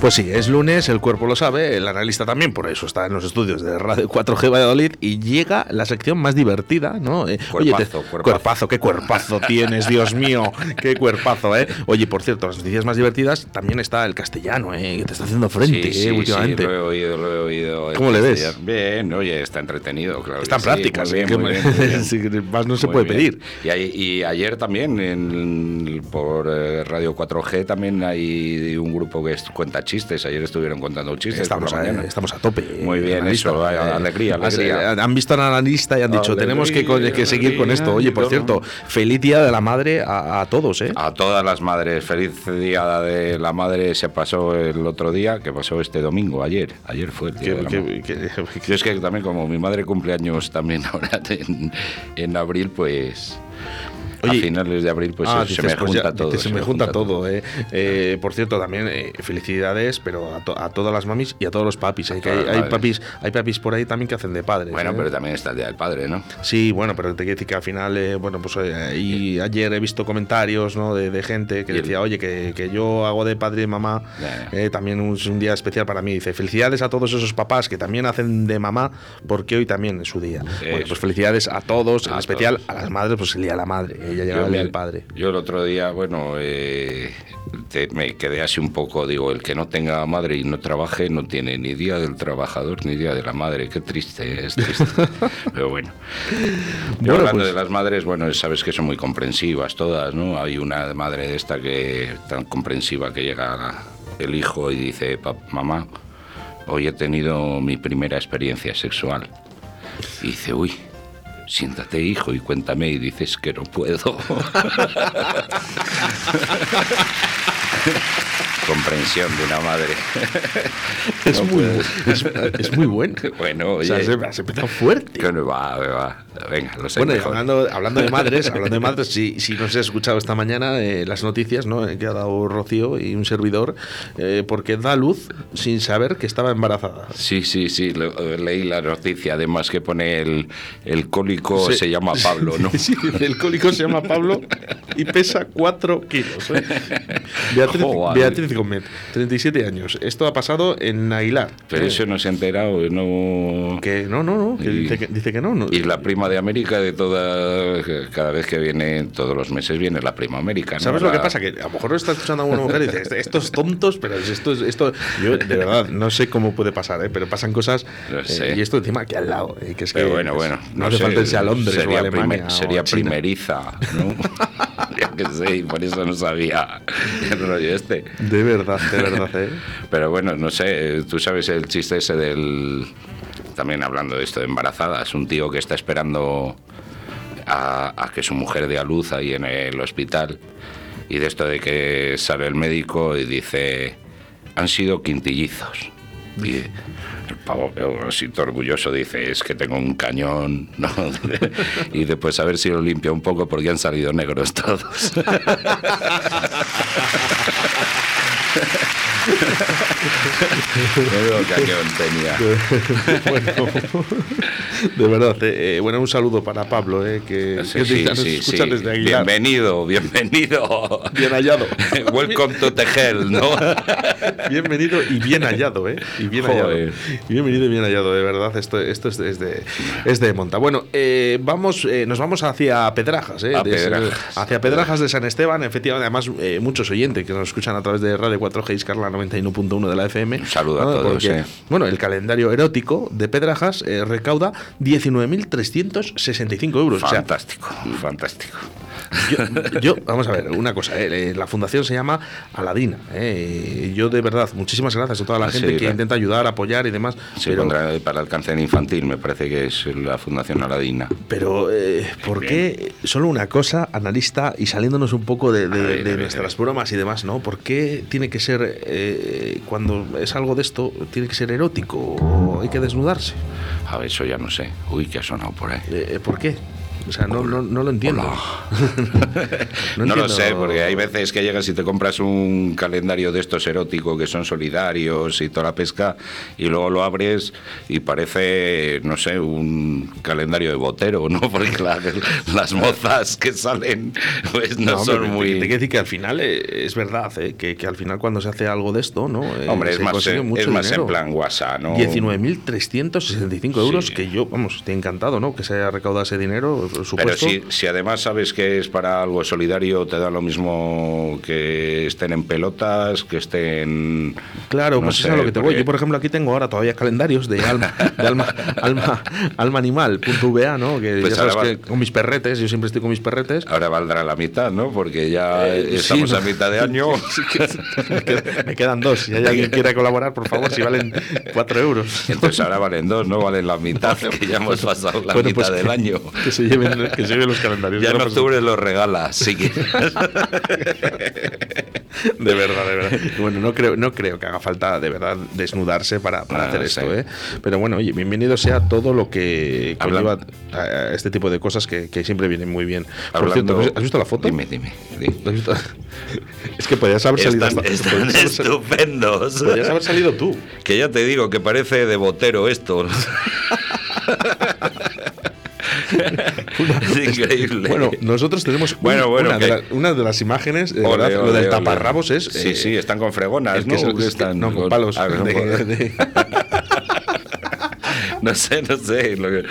Pues sí, es lunes, el cuerpo lo sabe, el analista también, por eso está en los estudios de Radio 4G Valladolid y llega la sección más divertida, ¿no? Eh, oye, te- Cuerpazo, cuerpazo. cuerpazo, qué cuerpazo tienes, Dios mío, qué cuerpazo, ¿eh? Oye, por cierto, las noticias más divertidas también está el castellano, ¿eh? Que te está haciendo frente, Sí, sí, ¿eh? Últimamente. sí, lo he oído, lo he oído. ¿Cómo le ves? Bien, oye, está entretenido, claro. Está en sí, prácticas, bien, muy Que- bien, muy bien. sí, que más no se Muy puede pedir. Y, y ayer también, en- por eh, Radio 4G, también hay un grupo que es- cuenta chistes. Ayer estuvieron contando chistes. Estamos a, estamos a tope. Muy bien, analista. eso, vaya, alegría, alegría. eh, Han visto al analista y han dicho, Alegría, tenemos que, que seguir con esto. Oye, por cierto, feliz día de la madre a, a todos, ¿eh? A todas las madres, feliz día de la madre se pasó el otro día, que pasó este domingo, ayer. Ayer fue el día Que- de la madre. Yo es que también como mi madre cumple años también ahora en, en abril, pues Oye, a finales de abril pues Ah, se, dices, me pues junta ya, todo. dices, se me junta todo, eh. Eh, Por cierto, también eh, felicidades, pero a, to- a todas las mamis y a todos los papis. eh, que hay, las hay papis, hay papis por ahí también que hacen de padres. Bueno, pero también está el Día del Padre, ¿no? Sí, bueno, pero te quiero decir que al final, bueno, pues y ayer he visto comentarios ¿no? de, de gente que decía, oye, que, que yo hago de padre y mamá, también un- es un día especial para mí. Dice, felicidades a todos esos papás que también hacen de mamá, porque hoy también es su día. Bueno, pues felicidades a todos, en especial todos. a las madres, pues el día de la madre. Yo el padre. Yo otro día, bueno, eh, te- me quedé así un poco, digo, el que no tenga madre y no trabaje no tiene ni día del trabajador ni día de la madre. Qué triste, es triste. Pero bueno. Hablando pues- de las madres, bueno, sabes que son muy comprensivas todas, ¿no? Hay una madre de esta que tan comprensiva que llega el hijo y dice, "Pa- mamá, hoy he tenido mi primera experiencia sexual. Y dice, uy, siéntate hijo y cuéntame y dices que no puedo. Comprensión de una madre. Es, No muy, es, es muy bueno. Bueno, O sea, oye. se, has empezado fuerte. Que no va, va. Venga, lo sé. Bueno, mejor. hablando, hablando de madres, hablando de madres, si, si no se ha escuchado esta mañana eh, las noticias ¿no? Eh, que ha dado Rocío y un servidor, eh, porque da luz sin saber que estaba embarazada. Sí, sí, sí, leí la noticia, además que pone el, el cólico Sí. se llama Pablo, ¿no? Sí, el cólico se llama Pablo y pesa 4 kilos. ¿eh? Beatriz, Joder. Beatriz Gómez, 37 años. Esto ha pasado en Aguilar. Pero ¿eh? eso no se ha enterado, no... Que no, no, no, que Y- dice que, dice que no. no. Y la prima de América de toda... Cada vez que viene, todos los meses viene la prima América, ¿no? ¿Sabes lo La- que pasa? Que a lo mejor lo está escuchando alguna mujer y dice, "Est- estos tontos, pero es- esto es esto. Yo, de verdad, no sé cómo puede pasar, ¿eh? pero pasan cosas. Lo eh, sé. y esto encima aquí al lado. eh, que es Pero que, bueno, bueno. No, hace sé, falta irse a Londres o a sería Alemania. primer- o a sería China. primeriza, ¿no? Yo qué sé, y por eso no sabía el rollo este. De verdad, de verdad, ¿eh? Pero bueno, no sé, tú sabes el chiste ese del... También hablando de esto de embarazadas, un tío que está esperando a, a que su mujer dé a luz ahí en el hospital y de esto de que sale el médico y dice, han sido quintillizos. Y el pavo, así orgulloso, dice, es que tengo un cañón, ¿no? Y después a ver si lo limpia un poco porque han salido negros todos. Bueno, de verdad, eh, eh, bueno, un saludo para Pablo, eh, que, Sí, que sí, nos sí, escucha desde Aguilar. Bienvenido, bienvenido. Bien hallado. Welcome to the hell, ¿no? Bienvenido y bien hallado, ¿eh? Y bien Joder. hallado. Bienvenido y bien hallado, de verdad. Esto, esto es, de, es de, es de monta. Bueno, eh, vamos, eh, nos vamos hacia Pedrajas, ¿eh? De- Pedrajas. hacia Pedrajas de San Esteban. Efectivamente, además, eh, muchos oyentes que nos escuchan a través de Radio 4G Iscarla 91.1 de la FM. Un saludo a todos, eh. Bueno, el calendario erótico de Pedrajas eh, recauda 19.365 euros. O sea, Fantástico, fantástico. Yo, yo- vamos a ver, una cosa, eh, la fundación se llama Aladina. eh, yo de verdad, muchísimas gracias a toda la Ah, gente sí, que la- intenta ayudar, apoyar y demás. Sí, pero, contra- para el cáncer infantil, me parece que es la Fundación Aladina. pero eh, ¿por qué solo una cosa, analista, y saliéndonos un poco de, de- ver, de nuestras bromas y demás, ¿no? ¿Por qué tiene que ser, eh, cuando es algo de esto, tiene que ser erótico o hay que desnudarse? A ver, eso ya no sé. Uy, que ha sonado por ahí. Eh, ¿Por qué? O sea, no, no, no lo entiendo. no, lo sé, porque hay veces que llegas y te compras un calendario de estos eróticos que son solidarios y toda la pesca, y luego lo abres y parece, no sé, un calendario de botero, ¿no? Porque la- las mozas que salen pues no, hombre, son te- muy... Te, quiero decir que al final eh, es verdad, eh, que, que al final cuando se hace algo de esto, ¿no? Eh, Hombre, es más, en- mucho es más en plan WhatsApp, ¿no? 19.365 euros, Sí. que yo, vamos, estoy encantado, ¿no? Que se haya recaudado ese dinero, por Pero supuesto. si, si además sabes que es para algo solidario, te da lo mismo que estén en pelotas, que estén... Claro, no pues sé, eso es a lo que te voy. Yo, por ejemplo, aquí tengo ahora todavía calendarios de alma, de alma, alma, almaanimal.va, ¿no? Que Pues ya sabes va- que con mis perretes, yo siempre estoy con mis perretes. Ahora valdrá la mitad, ¿no? Porque ya Eh, estamos sí, a mitad de año. Me, quedan, dos. Si hay alguien que quiera colaborar, por favor, si valen cuatro euros. Entonces ahora valen dos, no valen la mitad, que ya hemos pasado la Bueno, mitad pues del que- año. Que se lleven, que se lleven los calendarios. Ya en octubre los regalas, si quieres. De verdad, de verdad. Bueno, no creo, no creo que haga falta de verdad desnudarse para, para Ah, hacer sí. esto, ¿eh? Pero bueno, oye, bienvenido sea todo lo que conlleva este tipo de cosas que, que siempre vienen muy bien. Por Hablando- cierto, ¿has visto la foto? Dime, dime. di. ¿Has visto? Es que podías haber salido. Están, hasta- están podías haber estupendos. podías haber salido tú. Que ya te digo que parece de botero esto. es increíble. Bueno, nosotros tenemos un- Bueno, bueno, una, de que- la- una de las imágenes, de Ole, verdad, lo del ole. taparrabos es. Sí, eh, sí, están con fregonas, es que ¿no? es- ¿O qué es que- están? no, con palos. Ah, de- de- No sé, no sé. lo que-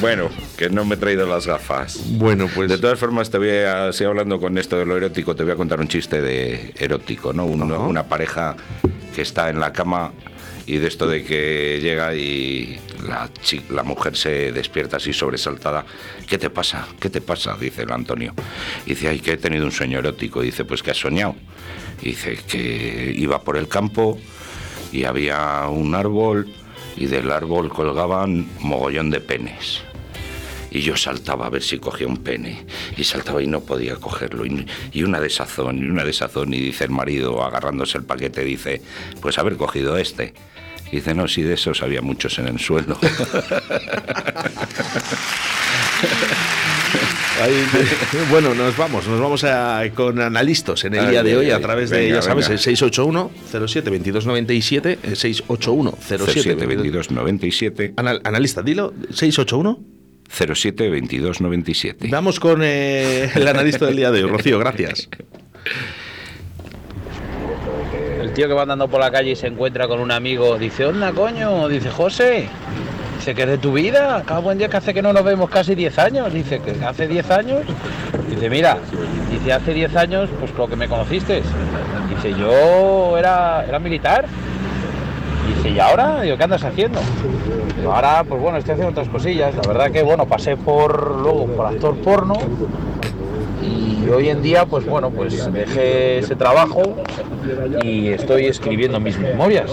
Bueno, que no me he traído las gafas. Bueno, pues. De todas formas, te voy a, si hablando con esto de lo erótico, te voy a contar un chiste de erótico, ¿no? Un-. Una pareja que está en la cama y de esto de que llega y la, mujer se despierta así sobresaltada. ¿Qué te pasa? ¿Qué te pasa? Dice el Antonio. Y dice, ay, que he tenido un sueño erótico. Dice, pues que has soñado. Dice que iba por el campo y había un árbol y del árbol colgaban mogollón de penes. Y yo saltaba a ver si cogía un pene. Y saltaba y no podía cogerlo. Y, y una desazón, y una desazón. Y dice el marido, agarrándose el paquete, dice, pues haber cogido este. Y dice, no, si de esos había muchos en el suelo. Ahí- bueno, nos vamos, nos vamos a- con analistas en el Ay, día de ay, hoy a través de, Venga, ya sabes, venga. el 681 07 2297 el 681 07 07 22 97 Anal- analista, dilo, 681. 07 22 97. Vamos con eh, el analista del día de hoy, Rocío, gracias. El tío que va andando por la calle y se encuentra con un amigo, dice, onda coño, dice José, dice que es de tu vida, cada buen día que hace que no nos vemos casi 10 años, dice que hace 10 años, dice mira, dice hace 10 años, pues lo que me conociste, dice yo era, era militar, dice y ahora, digo, ¿qué andas haciendo? Ahora, pues bueno, estoy haciendo otras cosillas, la verdad que bueno, pasé por luego por actor porno, y hoy en día, pues bueno, pues dejé ese trabajo y estoy escribiendo mis memorias.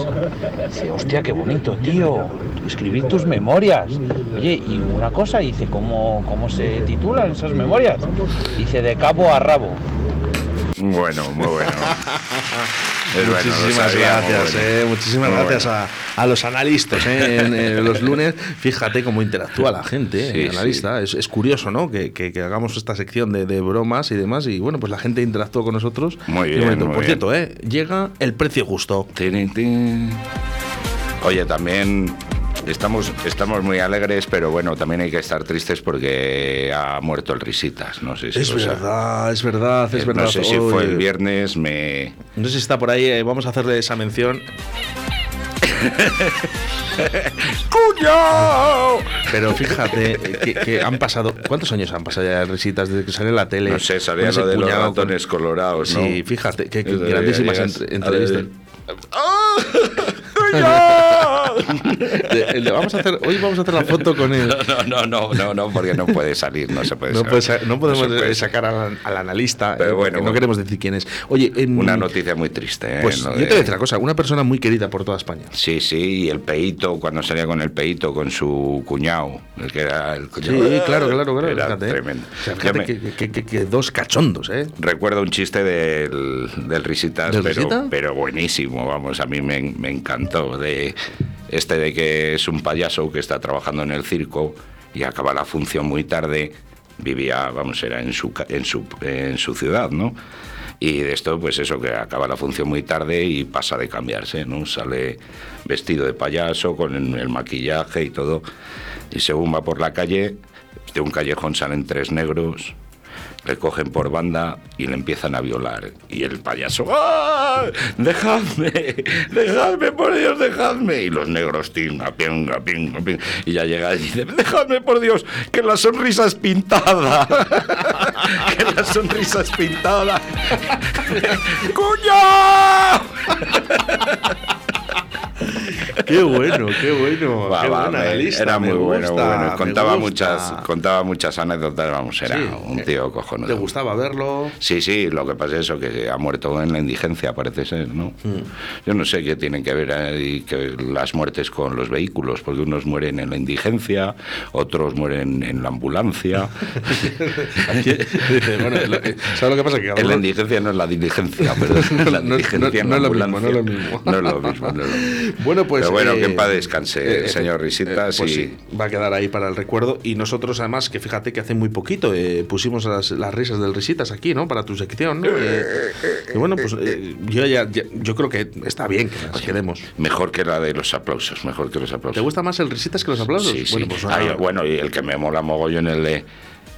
Dice, hostia, qué bonito, tío, escribir tus memorias. Oye, y una cosa, dice, ¿cómo, cómo se titulan esas memorias? Dice, de cabo a rabo. Bueno, muy bueno. Bueno, muchísimas gracias, bueno. eh, muchísimas gracias a, a los analistas eh, en, eh, los lunes. Fíjate cómo interactúa la gente, eh, Sí, el analista. Es, es curioso, ¿no? Que, que- que hagamos esta sección de, de bromas y demás. Y bueno, pues la gente interactúa con nosotros. Muy bien, muy Por bien. cierto, eh, llega el precio justo. Oye, también estamos, estamos muy alegres, pero bueno, también hay que estar tristes porque ha muerto el Risitas. No sé si Es verdad, es verdad, es Eh, verdad. No sé si fue el viernes, me... No sé si está por ahí, eh, vamos a hacerle esa mención. ¡Cuño! Pero fíjate eh, que, que han pasado. ¿Cuántos años han pasado ya risitas desde que sale en la tele? No sé, salía lo de los con- ratones colorados, ¿no? Sí, fíjate, que, grandísimas llegas entre- a- vamos a hacer, hoy vamos a hacer la foto con él. No, no, no, no, no, porque no puede salir, no se puede No, salir. no podemos puede eh, sacar al, al analista, Pero eh, bueno, no queremos decir quién es. Oye, en- Una noticia muy triste, ¿eh? pues yo te voy a decir una cosa, una persona muy querida por toda España. Sí, sí, y el peito, cuando salía con el peito, con su cuñado, el que era el Sí, claro, claro, claro. Era fíjate, eh. tremendo. O sea, Yo fíjate me- que, que- que- que dos cachondos, ¿eh? Recuerdo un chiste del, del Risitas, ¿Del pero, Risita? pero buenísimo, vamos, a mí me, me encantó. De este de que es un payaso que está trabajando en el circo y acaba la función muy tarde vivía, vamos, era en su, en su, en su ciudad, ¿no? Y de esto, pues eso, que acaba la función muy tarde y pasa de cambiarse, ¿no? Sale vestido de payaso, con el maquillaje y todo. Y según va por la calle, de un callejón salen tres negros, le cogen por banda y le empiezan a violar. Y el payaso, ¡ah! ¡Dejadme! ¡Dejadme, por Dios, dejadme! Y los negros, tinga, pinga, pinga, pinga. Y ya llega y dice, ¡dejadme, por Dios! ¡Que la sonrisa es pintada! ¡Que la sonrisa es pintada! ¡Cuña! Qué bueno, qué bueno. Qué buena me- lista, era muy bueno, gusta, bueno. Contaba muchas, contaba muchas anécdotas, vamos, era Sí, un eh, tío cojonudo. ¿Te gustaba verlo? Sí, sí, lo que pasa es eso, que ha muerto en la indigencia, parece ser, ¿no? Mm. Yo no sé qué tienen que ver ahí que las muertes con los vehículos, porque unos mueren en la indigencia, otros mueren en la ambulancia. Dice, bueno, lo- eh, ¿sabes lo que pasa? Que en la indigencia no es la diligencia, pero es la No- no- no la es lo mismo, ambulancia. no es lo mismo. No es lo mismo, no es lo mismo. Bueno, pues. Pero bueno, que en eh, paz descanse, eh, señor eh, Risitas. pues y- sí, va a quedar ahí para el recuerdo. Y nosotros, además, que fíjate que hace muy poquito eh, pusimos las, las risas del Risitas aquí, ¿no? Para tu sección, ¿no? Eh, y bueno, pues eh, yo ya, ya- yo creo que está bien que las quedemos. Mejor que la de los aplausos, mejor que los aplausos. ¿Te gusta más el Risitas que los aplausos? Sí, sí. Bueno, pues nada. bueno, y el que me mola mogollón el de...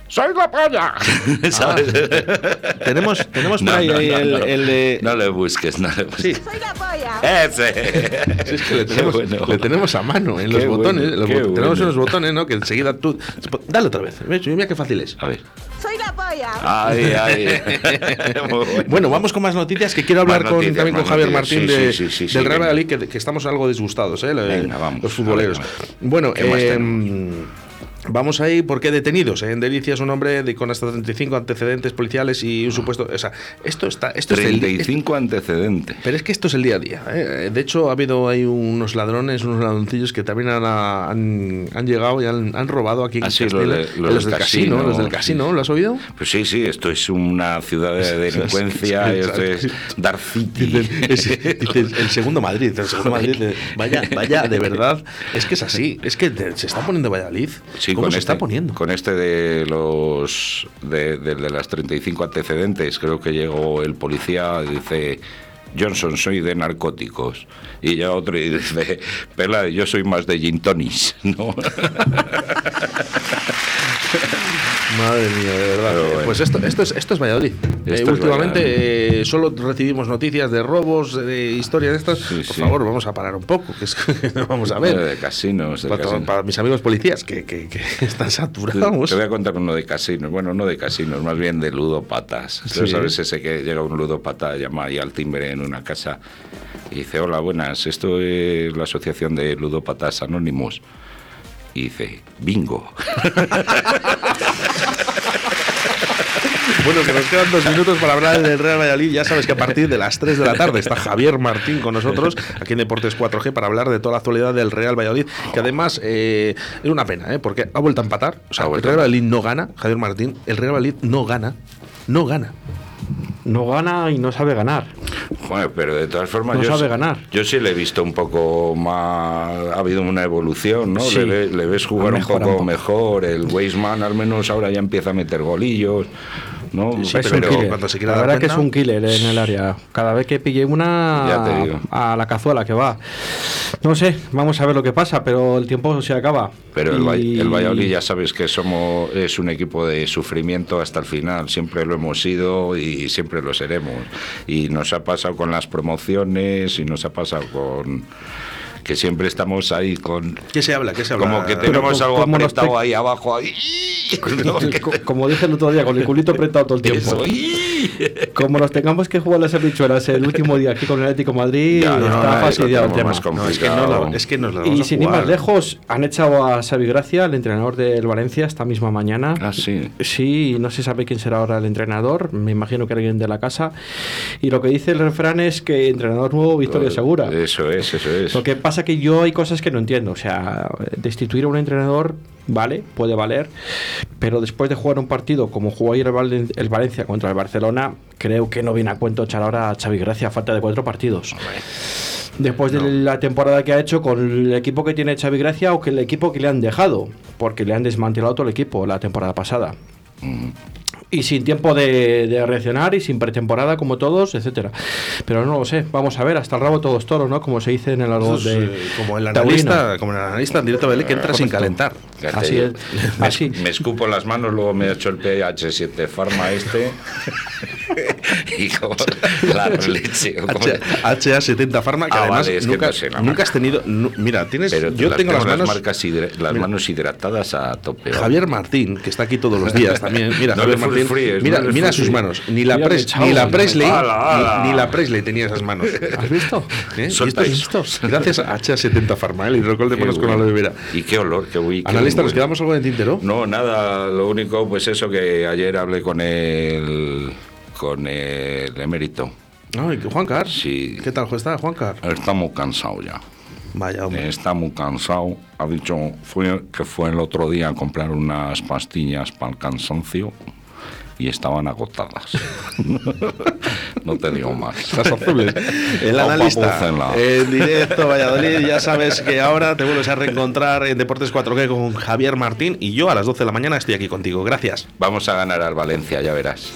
¡Soy la polla! Ah. ¿Sabes? tenemos, tenemos por No, ahí, no, ahí no, el, no. el de. No le busques, no le busques. Sí. Soy la polla. ¡Ese! Sí, es que le tenemos, bueno. le tenemos a mano en Qué los botones. bueno, los bot- Tenemos bueno. unos botones, ¿no? Que enseguida tú. Dale otra vez. ¿ves? Mira qué fácil es. A ver. Soy la polla. Ay, ay. Bueno. Bueno, vamos con más noticias que quiero hablar con, noticias, también con Javier. Martín Sí, de, sí, sí, sí, del sí, Real. Valladolid, que, que estamos algo disgustados, ¿eh? Venga, vamos, los futboleros. ver. Bueno, ¿Qué más eh, Vamos ahí porque detenidos ¿eh? en Delicias un hombre de, con hasta 35 antecedentes policiales y un supuesto. O sea, esto está. Esto es el- 35 antecedentes. pero es que esto es el día a día. ¿eh? De hecho, ha habido ahí unos ladrones, unos ladroncillos que también han, han, han llegado y han, han robado aquí en Ah, los del casino, casino, los del casino. ¿lo has oído? Pues sí, sí, esto es una ciudad de delincuencia, esto es Dark City. Dicen, es- dicen, el segundo Madrid, el segundo Madrid. Vaya, vaya, de verdad, es que es así. Es que se está poniendo Valladolid. Sí, ¿Cómo con se este, está poniendo? con este de los de, de- de las 35 antecedentes, creo que llegó el policía y dice Johnson, soy de narcóticos. Y ya otro y dice, Pela, yo soy más de gin tonics", ¿no? Madre mía, de verdad. Bueno. Pues esto, esto, es, esto es Valladolid. Eh, es últimamente eh, solo recibimos noticias de robos, de historias de estas. Sí, Por sí. favor, vamos a parar un poco, que es que vamos a ver. De casinos. de Para, casinos. para mis amigos policías que, que- que están Te saturados. voy a contar uno de casinos, bueno, no de casinos, más bien de ludopatas. Sí. ¿Sabes ese que llega un ludopata, llama ahí al timbre en una casa y dice, hola, buenas, esto es la Asociación de Ludópatas Anónimos. Y dice, bingo. Bueno, que nos quedan dos minutos para hablar del Real Valladolid. Ya sabes que a partir de las 3 de la tarde está Javier Martín con nosotros aquí en Deportes 4G para hablar de toda la actualidad del Real Valladolid. Que además eh, es una pena, ¿eh? porque ha vuelto a empatar. O sea, el Real Valladolid no gana, Javier Martín. El Real Valladolid no gana. No gana. No gana y no sabe ganar. Bueno, pero de todas formas No yo, sabe sí- ganar. yo sí le he visto un poco más, ha habido una evolución, ¿no? Sí. le, ve- le ves jugar poco, un poco. mejor, el Weisman al menos ahora ya empieza a meter golillos, ¿no? Sí, es pero un killer. cuando se quiera la dar verdad que es un killer en el área. Cada vez que pille una a la cazuela que va. No sé, vamos a ver lo que pasa, pero el tiempo se acaba. Pero Y- el Valladolid ya sabes que somos es un equipo de sufrimiento hasta el final. Siempre lo hemos sido y siempre lo seremos. Y nos ha pasado con las promociones y nos ha pasado con que siempre estamos ahí con ¿Qué se habla? ¿Qué se habla? como que tenemos algo apretado ahí abajo ahí. Como dije el otro día, con el culito apretado todo el tiempo. Como nos tengamos que jugar las habichuelas el último día aquí con el Atlético de Madrid, Ya, no, está no, fastidiado el tema. No, es que no, lo- es que nos lo vamos Y a sin ir más lejos, han echado a Xavi Gracia, el entrenador del Valencia, esta misma mañana. Ah, sí. Sí, no se sabe quién será ahora el entrenador, me imagino que alguien de la casa. Y lo que dice el refrán es que entrenador nuevo, victoria segura. Eso es, eso es. Lo que pasa que yo hay cosas que no entiendo. O sea, destituir a un entrenador, vale, puede valer, pero después de jugar un partido como jugó ayer el, Valen- el Valencia contra el Barcelona, creo que no viene a cuento echar ahora a Xavi Gracia a falta de cuatro partidos. Después de la temporada que ha hecho con el equipo que tiene Xavi Gracia o que el equipo que le han dejado, porque le han desmantelado todo el equipo la temporada pasada. Y sin tiempo de, de reaccionar y sin pretemporada como todos, etcétera. Pero no lo sé, vamos a ver, hasta el rabo todos toros, ¿no? Como se dice en el es, de eh, como el taurino. analista, como el analista en directo de que entra sin calentar. Fíjate, Así es. Me, Así. me escupo las manos, luego me echo el PH7 Pharma este. y como la leche. o como- H- HA70 Pharma, que Ah, además vale, es que nunca, no sé la nunca has tenido. mira, tienes. Pero yo las tengo las manos. marcas hidra- las Mira. manos hidratadas a tope. Javier Martín, que está aquí todos los días también. Mira, No Javier Martín. fríes, mira no mira sus manos. Ni la, Pres- ni la Presley. Ni, ni la Presley tenía esas manos. ¿Has visto? ¿Eh? Es- esto. Gracias a HA70 Pharma, ¿eh? el hidrocol de manos con aloe vera. Y qué olor, qué uy, qué Analista, ¿nos quedamos algo de tintero? No, nada, lo único, pues eso que ayer hablé con el, con el emérito. Ay, Juan Car. Sí. ¿Qué tal está, Juan Car? Está muy cansado ya. Vaya, hombre. Está muy cansado. Ha dicho fue, que fue el otro día a comprar unas pastillas para el cansancio y estaban agotadas. no te digo más. El analista en directo Valladolid. Ya sabes que ahora te vuelves a reencontrar en Deportes 4G con Javier Martín y yo a las 12 de la mañana estoy aquí contigo. Gracias. Vamos a ganar al Valencia, ya verás.